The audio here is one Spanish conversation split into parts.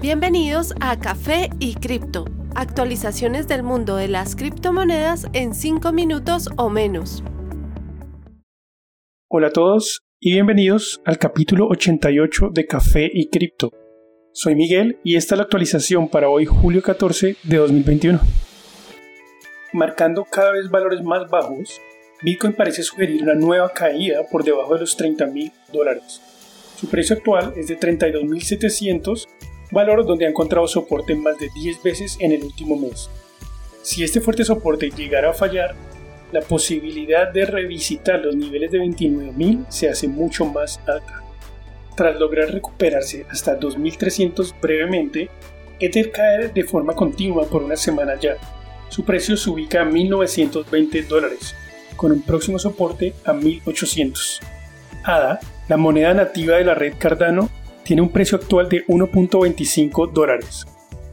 Bienvenidos a Café y Cripto, actualizaciones del mundo de las criptomonedas en 5 minutos o menos. Hola a todos y bienvenidos al capítulo 88 de Café y Cripto. Soy Miguel y esta es la actualización para hoy julio 14 de 2021. Marcando cada vez valores más bajos, Bitcoin parece sugerir una nueva caída por debajo de los 30 mil dólares. Su precio actual es de 32.700 valor donde ha encontrado soporte más de 10 veces en el último mes. Si este fuerte soporte llegara a fallar, la posibilidad de revisitar los niveles de 29.000 se hace mucho más alta. Tras lograr recuperarse hasta 2.300 brevemente, Ether cae de forma continua por una semana ya. Su precio se ubica a 1.920 dólares, con un próximo soporte a 1.800. ADA, la moneda nativa de la red Cardano, tiene un precio actual de 1.25 dólares.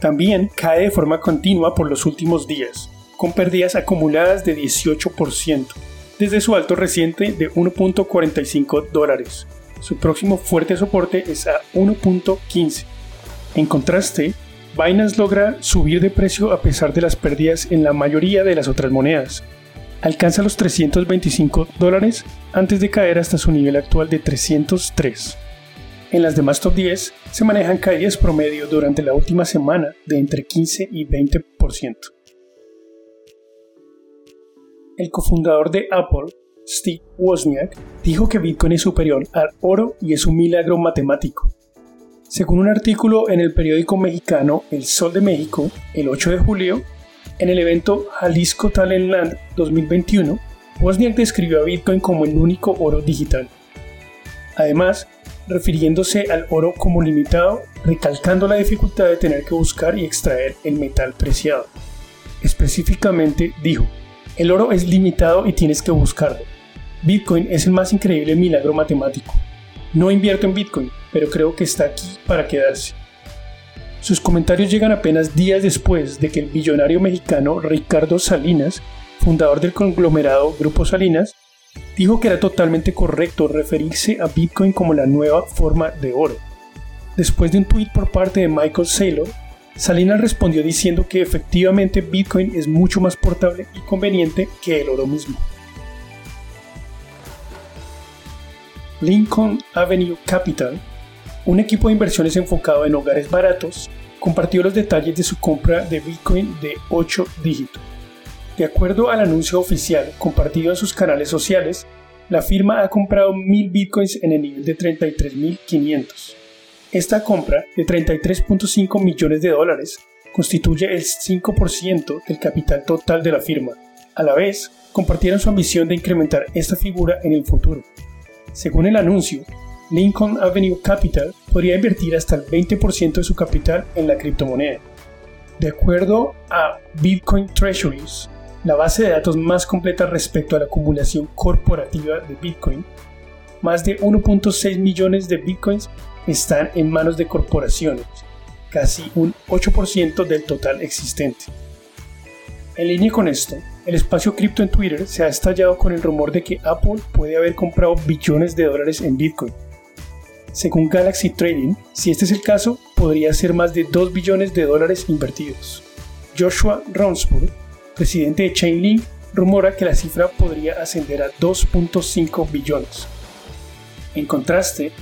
También cae de forma continua por los últimos días, con pérdidas acumuladas de 18%, desde su alto reciente de 1.45 dólares. Su próximo fuerte soporte es a 1.15. En contraste, Binance logra subir de precio a pesar de las pérdidas en la mayoría de las otras monedas. Alcanza los 325 dólares antes de caer hasta su nivel actual de 303. En las demás top 10 se manejan caídas promedio durante la última semana de entre 15 y 20%. El cofundador de Apple, Steve Wozniak, dijo que Bitcoin es superior al oro y es un milagro matemático. Según un artículo en el periódico mexicano El Sol de México, el 8 de julio, en el evento Jalisco Talent Land 2021, Wozniak describió a Bitcoin como el único oro digital. Además, refiriéndose al oro como limitado, recalcando la dificultad de tener que buscar y extraer el metal preciado. Específicamente dijo, el oro es limitado y tienes que buscarlo. Bitcoin es el más increíble milagro matemático. No invierto en Bitcoin, pero creo que está aquí para quedarse. Sus comentarios llegan apenas días después de que el billonario mexicano Ricardo Salinas, fundador del conglomerado Grupo Salinas, dijo que era totalmente correcto referirse a Bitcoin como la nueva forma de oro. Después de un tweet por parte de Michael Saylor, Salinas respondió diciendo que efectivamente Bitcoin es mucho más portable y conveniente que el oro mismo. Lincoln Avenue Capital, un equipo de inversiones enfocado en hogares baratos, compartió los detalles de su compra de Bitcoin de 8 dígitos. De acuerdo al anuncio oficial compartido en sus canales sociales, la firma ha comprado 1.000 bitcoins en el nivel de 33.500. Esta compra de 33.5 millones de dólares constituye el 5% del capital total de la firma. A la vez, compartieron su ambición de incrementar esta figura en el futuro. Según el anuncio, Lincoln Avenue Capital podría invertir hasta el 20% de su capital en la criptomoneda. De acuerdo a Bitcoin Treasuries, la base de datos más completa respecto a la acumulación corporativa de Bitcoin. Más de 1.6 millones de Bitcoins están en manos de corporaciones, casi un 8% del total existente. En línea con esto, el espacio cripto en Twitter se ha estallado con el rumor de que Apple puede haber comprado billones de dólares en Bitcoin. Según Galaxy Trading, si este es el caso, podría ser más de 2 billones de dólares invertidos. Joshua Ronsburg, presidente de Chainlink, rumora que la cifra podría ascender a 2.5 billones. En contraste,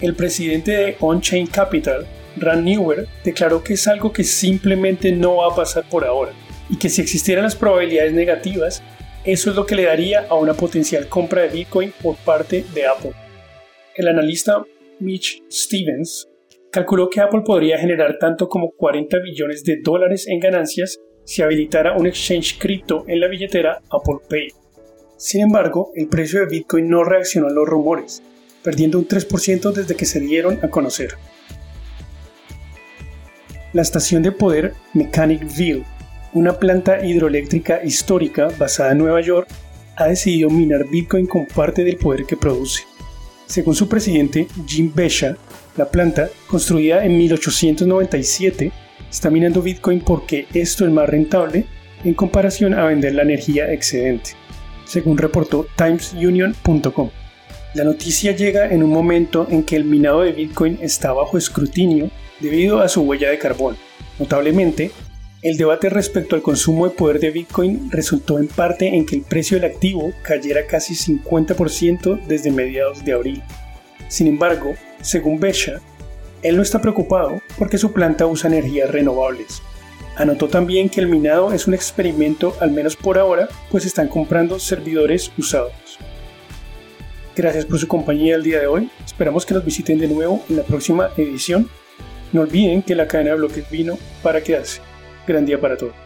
el presidente de On-Chain Capital, Rand Newer, declaró que es algo que simplemente no va a pasar por ahora y que si existieran las probabilidades negativas, eso es lo que le daría a una potencial compra de Bitcoin por parte de Apple. El analista Mitch Stevens calculó que Apple podría generar tanto como 40 billones de dólares en ganancias si habilitara un exchange cripto en la billetera Apple Pay. Sin embargo, el precio de Bitcoin no reaccionó a los rumores, perdiendo un 3% desde que se dieron a conocer. La estación de poder Mechanicville, una planta hidroeléctrica histórica basada en Nueva York, ha decidido minar Bitcoin con parte del poder que produce. Según su presidente, Jim Besha, la planta, construida en 1897, está minando Bitcoin porque esto es más rentable en comparación a vender la energía excedente, según reportó timesunion.com. La noticia llega en un momento en que el minado de Bitcoin está bajo escrutinio debido a su huella de carbón. Notablemente, el debate respecto al consumo de poder de Bitcoin resultó en parte en que el precio del activo cayera casi 50% desde mediados de abril. Sin embargo, según Besha, él no está preocupado porque su planta usa energías renovables. Anotó también que el minado es un experimento, al menos por ahora, pues están comprando servidores usados. Gracias por su compañía el día de hoy. Esperamos que nos visiten de nuevo en la próxima edición. No olviden que la cadena de bloques vino para quedarse. Gran día para todos.